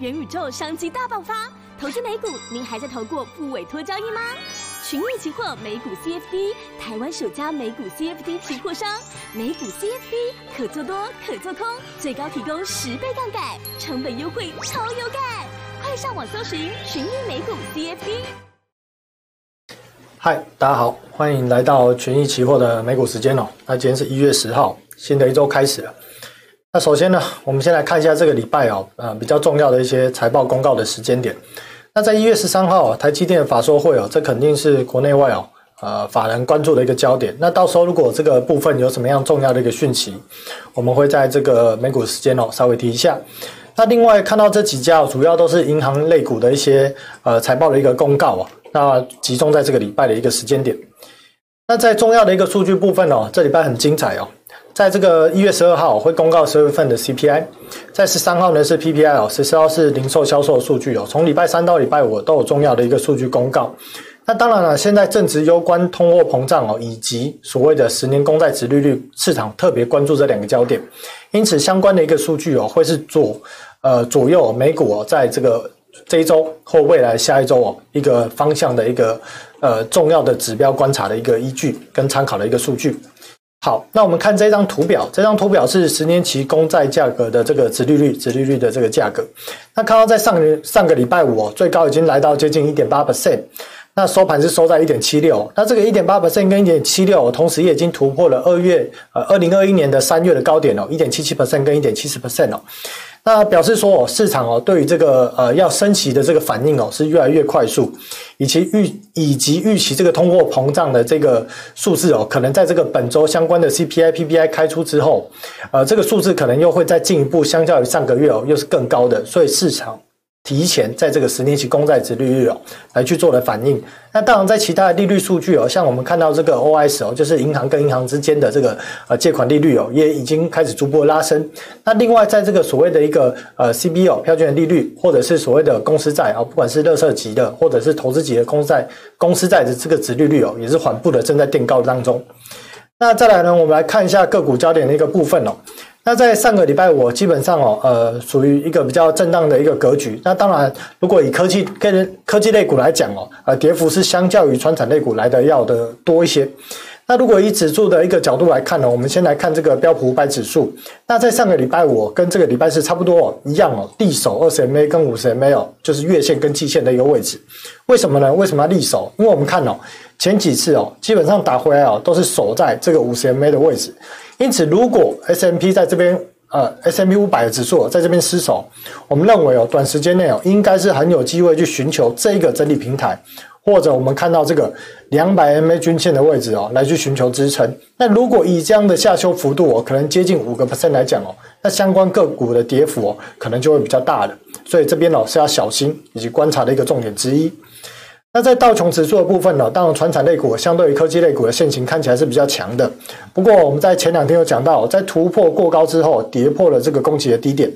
元宇宙商机大爆发，投资美股，您还在投过不委托交易吗？群益期货美股 CFD，台湾首家美股 CFD 期货商，美股 CFD 可做多可做空，最高提供十倍杠杆，成本优惠超有感，快上网搜寻群益美股 CFD。嗨，大家好，欢迎来到群益期货的美股时间哦。那今天是一月十号，新的一周开始了。那首先呢，我们先来看一下这个礼拜哦，呃，比较重要的一些财报公告的时间点。那在一月十三号，台积电法说会哦，这肯定是国内外哦，呃，法人关注的一个焦点。那到时候如果这个部分有什么样重要的一个讯息，我们会在这个美股时间哦稍微提一下。那另外看到这几家主要都是银行类股的一些呃财报的一个公告哦，那集中在这个礼拜的一个时间点。那在重要的一个数据部分哦，这礼拜很精彩哦。在这个一月十二号会公告十二月份的 CPI，在十三号呢是 PPI 哦，十四号是零售销售数据哦。从礼拜三到礼拜五都有重要的一个数据公告。那当然了，现在正值攸关通货膨胀哦，以及所谓的十年公债殖利率，市场特别关注这两个焦点。因此，相关的一个数据哦，会是左呃左右美股哦，在这个这一周或未来下一周哦，一个方向的一个呃重要的指标观察的一个依据跟参考的一个数据。好，那我们看这张图表，这张图表是十年期公债价格的这个殖利率，殖利率的这个价格。那看到在上个上个礼拜五哦，最高已经来到接近一点八 percent，那收盘是收在一点七六。那这个一点八 percent 跟一点七六，同时也已经突破了二月呃二零二一年的三月的高点哦，一点七七 percent 跟一点七十 percent 哦。那表示说哦，市场哦对于这个呃要升息的这个反应哦是越来越快速，以及预以及预期这个通货膨胀的这个数字哦，可能在这个本周相关的 CPI、PPI 开出之后，呃这个数字可能又会再进一步，相较于上个月哦又是更高的，所以市场。提前在这个十年期公债殖利率哦来去做的反应，那当然在其他的利率数据哦，像我们看到这个 OIS 哦，就是银行跟银行之间的这个呃借款利率哦，也已经开始逐步拉升。那另外在这个所谓的一个呃 CBO 票券利率，或者是所谓的公司债啊，不管是垃圾级的或者是投资级的公债、公司债的这个殖利率哦，也是缓步的正在垫高当中。那再来呢，我们来看一下个股焦点的一个部分哦。那在上个礼拜我，基本上哦，呃，属于一个比较震荡的一个格局。那当然，如果以科技跟科技类股来讲哦，呃，跌幅是相较于传产类股来的要的多一些。那如果以指数的一个角度来看呢，我们先来看这个标普五百指数。那在上个礼拜五跟这个礼拜四差不多哦，一样哦，力守二十 MA 跟五十 MA 哦，就是月线跟季线的一个位置。为什么呢？为什么要力守？因为我们看哦，前几次哦，基本上打回来哦，都是守在这个五十 MA 的位置。因此，如果 S M P 在这边，呃 S M P 五百的指数在这边失守，我们认为哦，短时间内哦，应该是很有机会去寻求这一个整理平台，或者我们看到这个两百 MA 均线的位置哦，来去寻求支撑。那如果以这样的下修幅度哦，可能接近五个 percent 来讲哦，那相关个股的跌幅哦，可能就会比较大了。所以这边哦是要小心以及观察的一个重点之一。那在道琼指数的部分呢，当然传产类股相对于科技类股的线型看起来是比较强的。不过我们在前两天有讲到，在突破过高之后，跌破了这个攻击的低点。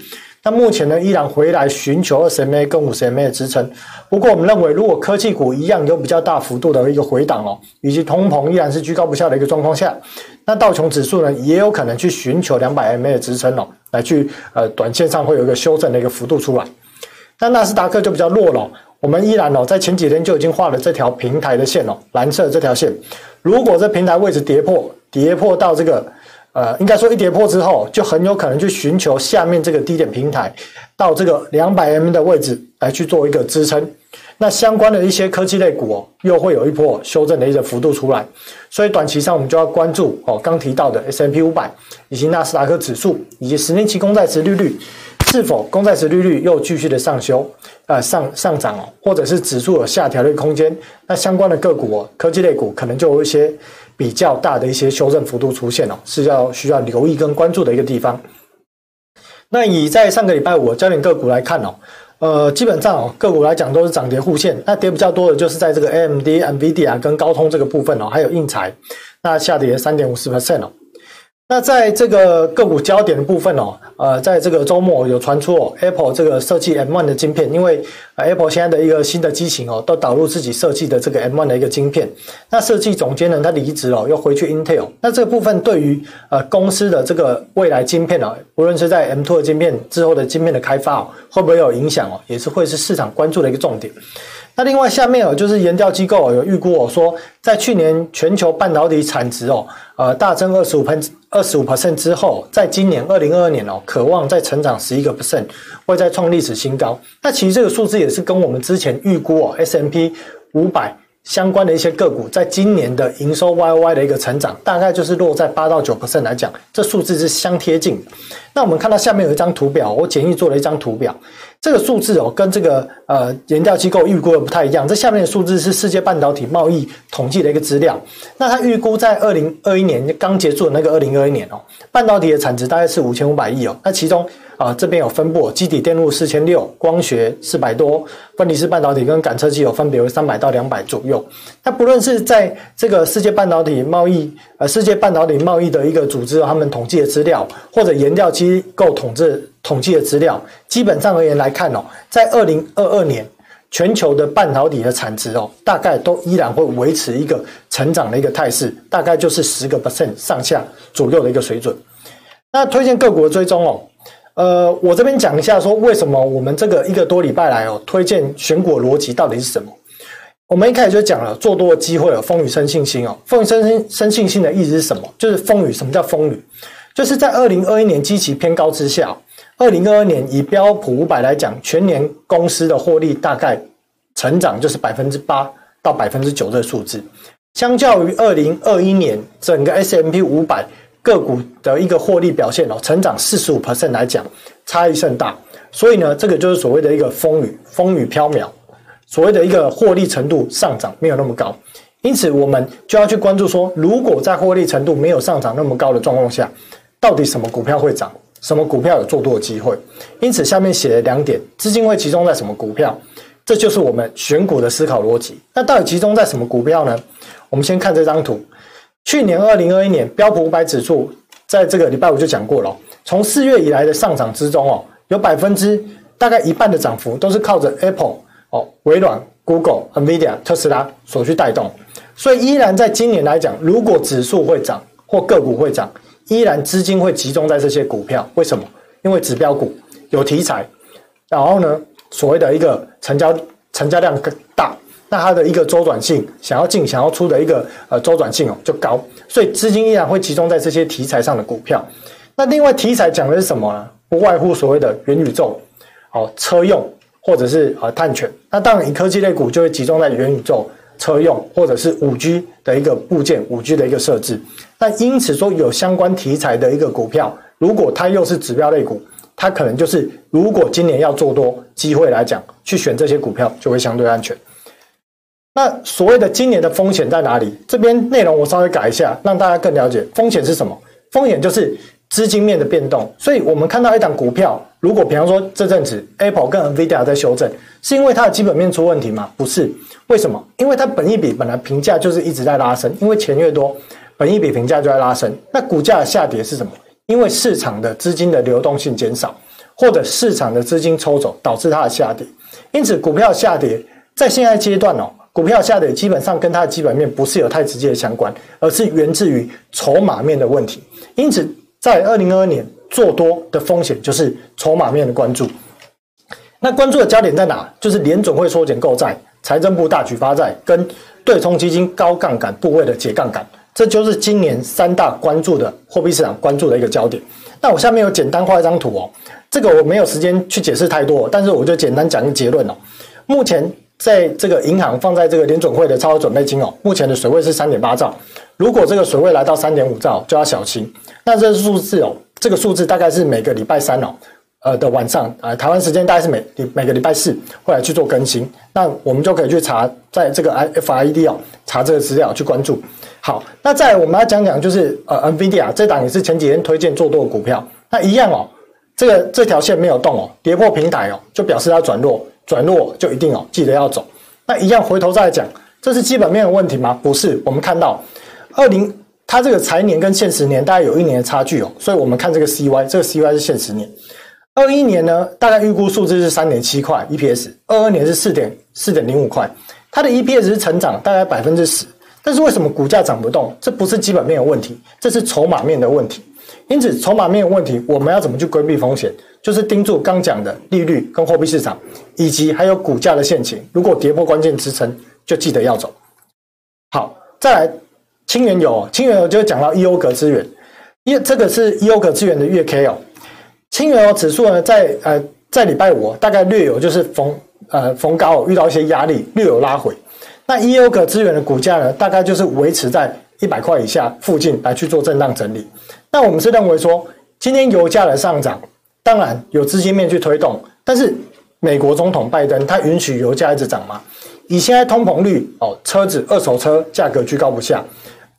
那目前呢，依然回来寻求二十 MA 跟五十 MA 的支撑。不过我们认为，如果科技股一样有比较大幅度的一个回档哦，以及通膨依然是居高不下的一个状况下，那道琼指数呢，也有可能去寻求两百 MA 的支撑哦，来去呃短线上会有一个修正的一个幅度出来。那纳斯达克就比较弱了。我们依然哦，在前几天就已经画了这条平台的线哦，蓝色这条线。如果这平台位置跌破，跌破到这个，呃，应该说一跌破之后，就很有可能去寻求下面这个低点平台，到这个两百 M 的位置来去做一个支撑。那相关的一些科技类股哦，又会有一波修正的一个幅度出来。所以短期上我们就要关注哦，刚提到的 S&P 五百，以及纳斯达克指数，以及十年期公债殖利率。是否公债殖利率又继续的上修，呃上上涨哦，或者是指数有下调的空间？那相关的个股哦，科技类股可能就有一些比较大的一些修正幅度出现哦，是要需要留意跟关注的一个地方。那以在上个礼拜五焦点个股来看哦，呃，基本上哦个股来讲都是涨跌互现，那跌比较多的就是在这个 AMD、NVIDIA 跟高通这个部分哦，还有硬材，那下跌三点五四 percent 哦。那在这个个股焦点的部分哦，呃，在这个周末有传出哦，Apple 这个设计 M1 的晶片，因为 Apple 现在的一个新的机型哦，都导入自己设计的这个 M1 的一个晶片。那设计总监呢，他离职哦，又回去 Intel。那这个部分对于呃公司的这个未来晶片哦，无论是在 M2 的晶片之后的晶片的开发哦，会不会有影响哦，也是会是市场关注的一个重点。那另外下面哦，就是研调机构有预估哦，说在去年全球半导体产值哦，呃大增二十五分二十五 percent 之后，在今年二零二二年哦，可望再成长十一个 percent，会再创历史新高。那其实这个数字也是跟我们之前预估哦，S M P 五百。相关的一些个股，在今年的营收 Y Y 的一个成长，大概就是落在八到九 percent 来讲，这数字是相贴近。那我们看到下面有一张图表，我简易做了一张图表，这个数字哦，跟这个呃研调机构预估的不太一样。这下面的数字是世界半导体贸易统计的一个资料。那它预估在二零二一年刚结束的那个二零二一年哦，半导体的产值大概是五千五百亿哦。那其中啊，这边有分布，基底电路四千六，光学四百多，分离式半导体跟感测器有分别为三百到两百左右。那不论是在这个世界半导体贸易，呃，世界半导体贸易的一个组织，他们统计的资料，或者研调机构统治统计的资料，基本上而言来看哦，在二零二二年，全球的半导体的产值哦，大概都依然会维持一个成长的一个态势，大概就是十个 percent 上下左右的一个水准。那推荐各国追踪哦。呃，我这边讲一下，说为什么我们这个一个多礼拜来哦，推荐选股逻辑到底是什么？我们一开始就讲了，做多的机会哦，风雨生信心哦，风雨生生信心的意思是什么？就是风雨，什么叫风雨？就是在二零二一年基期偏高之下，二零二二年以标普五百来讲，全年公司的获利大概成长就是百分之八到百分之九的数字，相较于二零二一年整个 S M P 五百。个股的一个获利表现哦，成长四十五 percent 来讲，差异甚大。所以呢，这个就是所谓的一个风雨风雨飘渺，所谓的一个获利程度上涨没有那么高。因此，我们就要去关注说，如果在获利程度没有上涨那么高的状况下，到底什么股票会涨，什么股票有做多的机会？因此，下面写了两点：资金会集中在什么股票？这就是我们选股的思考逻辑。那到底集中在什么股票呢？我们先看这张图。去年二零二一年标普五百指数，在这个礼拜五就讲过了，从四月以来的上涨之中哦，有百分之大概一半的涨幅都是靠着 Apple 哦、微软、Google、NVIDIA、特斯拉所去带动，所以依然在今年来讲，如果指数会涨或个股会涨，依然资金会集中在这些股票。为什么？因为指标股有题材，然后呢，所谓的一个成交成交量更大。那它的一个周转性，想要进想要出的一个呃周转性哦就高，所以资金依然会集中在这些题材上的股票。那另外题材讲的是什么呢？不外乎所谓的元宇宙、哦车用或者是啊碳权。那当然以科技类股就会集中在元宇宙、车用或者是五 G 的一个部件、五 G 的一个设置。那因此说有相关题材的一个股票，如果它又是指标类股，它可能就是如果今年要做多机会来讲，去选这些股票就会相对安全。那所谓的今年的风险在哪里？这边内容我稍微改一下，让大家更了解风险是什么。风险就是资金面的变动。所以我们看到一档股票，如果比方说这阵子 Apple 跟 NVIDIA 在修正，是因为它的基本面出问题吗？不是。为什么？因为它本益比本来评价就是一直在拉升，因为钱越多，本益比评价就在拉升。那股价的下跌是什么？因为市场的资金的流动性减少，或者市场的资金抽走导致它的下跌。因此，股票下跌在现在阶段哦。股票下跌基本上跟它的基本面不是有太直接的相关，而是源自于筹码面的问题。因此，在二零二二年做多的风险就是筹码面的关注。那关注的焦点在哪？就是联总会缩减购债、财政部大举发债跟对冲基金高杠杆部位的解杠杆，这就是今年三大关注的货币市场关注的一个焦点。那我下面有简单画一张图哦，这个我没有时间去解释太多，但是我就简单讲一个结论哦。目前。在这个银行放在这个联准会的超额准备金哦，目前的水位是三点八兆。如果这个水位来到三点五兆，就要小心。那这数字哦，这个数字大概是每个礼拜三哦，呃的晚上啊，台湾时间大概是每每个礼拜四会来去做更新。那我们就可以去查，在这个 FID 哦，查这个资料去关注。好，那再来我们要讲讲就是呃 NVIDIA 这档也是前几天推荐做多的股票，那一样哦，这个这条线没有动哦，跌破平台哦，就表示它转弱。转弱就一定哦，记得要走。那一样回头再讲，这是基本面的问题吗？不是。我们看到，二零它这个财年跟现实年大概有一年的差距哦，所以我们看这个 CY，这个 CY 是现实年。二一年呢，大概预估数字是三点七块 EPS，二二年是四点四点零五块，它的 EPS 是成长大概百分之十，但是为什么股价涨不动？这不是基本面有问题，这是筹码面的问题。因此，筹码面有问题，我们要怎么去规避风险？就是盯住刚讲的利率跟货币市场，以及还有股价的线型。如果跌破关键支撑，就记得要走。好，再来，轻原油，轻原油就讲到 EOG 资源，因为这个是 EOG 资源的月 K 哦。轻原油指数呢，在呃在礼拜五大概略有就是逢呃逢高遇到一些压力，略有拉回。那 EOG 资源的股价呢，大概就是维持在一百块以下附近来去做震荡整理。那我们是认为说，今天油价的上涨，当然有资金面去推动，但是美国总统拜登他允许油价一直涨吗？以现在通膨率哦，车子二手车价格居高不下，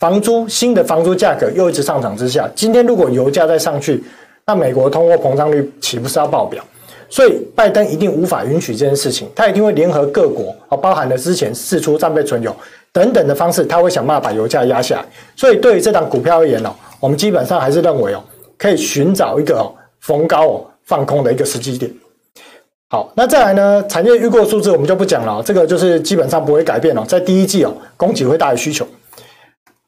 房租新的房租价格又一直上涨之下，今天如果油价再上去，那美国通货膨胀率岂不是要爆表？所以拜登一定无法允许这件事情，他一定会联合各国，哦，包含了之前释出战备存油等等的方式，他会想办法把油价压下来。所以对于这档股票而言哦，我们基本上还是认为哦，可以寻找一个哦逢高哦放空的一个时机点。好，那再来呢，产业预估数字我们就不讲了，这个就是基本上不会改变哦，在第一季哦，供给会大于需求。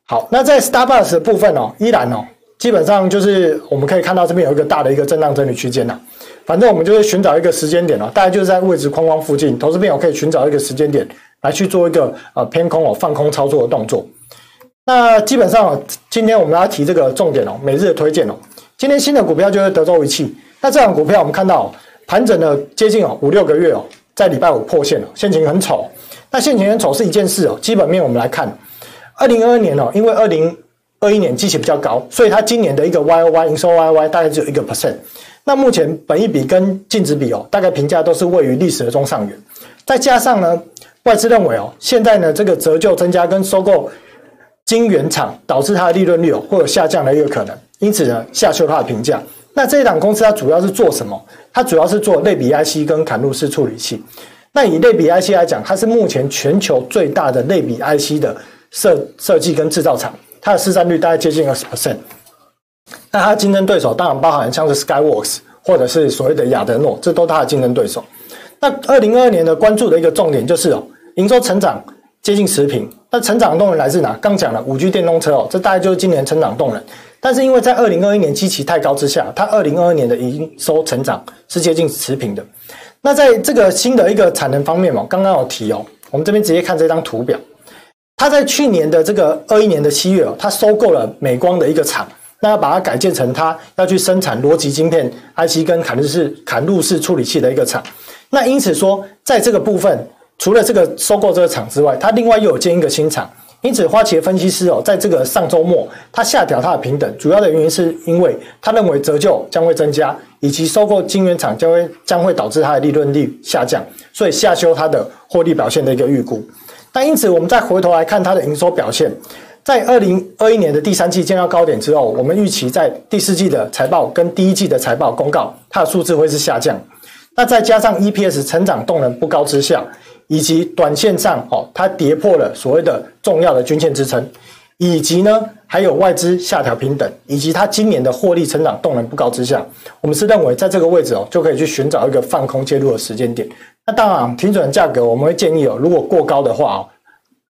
好，那在 Starbucks 的部分哦，依然哦。基本上就是我们可以看到这边有一个大的一个震荡整理区间呐，反正我们就是寻找一个时间点哦，大概就是在位置框框附近，投资朋友可以寻找一个时间点来去做一个呃偏空哦放空操作的动作。那基本上今天我们要提这个重点哦，每日的推荐哦，今天新的股票就是德州仪器。那这档股票我们看到盘整了接近哦五六个月哦，在礼拜五破线了，线情很丑。那线情很丑是一件事哦，基本面我们来看，二零二二年哦，因为二零。二一年基期比较高，所以它今年的一个 Y O Y 营收 Y O Y 大概只有一个 percent。那目前本益比跟净值比哦，大概评价都是位于历史的中上缘。再加上呢，外资认为哦，现在呢这个折旧增加跟收购晶圆厂导致它的利润率哦会有下降的一个可能，因此呢下修它的评价。那这一档公司它主要是做什么？它主要是做类比 IC 跟砍入式处理器。那以类比 IC 来讲，它是目前全球最大的类比 IC 的设设计跟制造厂。它的市占率大概接近二十 percent，那它的竞争对手当然包含像是 Skyworks 或者是所谓的亚德诺，这都它的竞争对手。那二零二二年的关注的一个重点就是哦，营收成长接近持平，那成长动能来自哪？刚讲了五 G 电动车哦，这大概就是今年成长动能。但是因为在二零二一年基期太高之下，它二零二二年的营收成长是接近持平的。那在这个新的一个产能方面嘛，刚刚有提哦，我们这边直接看这张图表。他在去年的这个二一年的七月哦，他收购了美光的一个厂，那要把它改建成他要去生产逻辑晶片 IC 跟砍入式砍入式处理器的一个厂。那因此说，在这个部分，除了这个收购这个厂之外，他另外又有建一个新厂。因此，花旗分析师哦，在这个上周末，他下调他的平等，主要的原因是因为他认为折旧将会增加，以及收购晶圆厂将会将会导致它的利润率下降，所以下修它的获利表现的一个预估。那因此，我们再回头来看它的营收表现，在二零二一年的第三季见到高点之后，我们预期在第四季的财报跟第一季的财报公告，它的数字会是下降。那再加上 EPS 成长动能不高之下，以及短线上哦，它跌破了所谓的重要的均线支撑，以及呢还有外资下调平等，以及它今年的获利成长动能不高之下，我们是认为在这个位置哦，就可以去寻找一个放空介入的时间点。那当然，停损价格我们会建议哦，如果过高的话哦，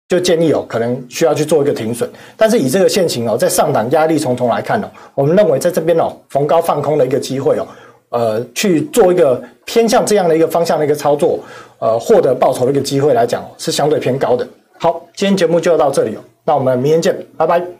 就建议哦，可能需要去做一个停损。但是以这个现情哦，在上档压力重重来看哦，我们认为在这边哦，逢高放空的一个机会哦，呃，去做一个偏向这样的一个方向的一个操作，呃，获得报酬的一个机会来讲是相对偏高的。好，今天节目就到这里哦，那我们明天见，拜拜。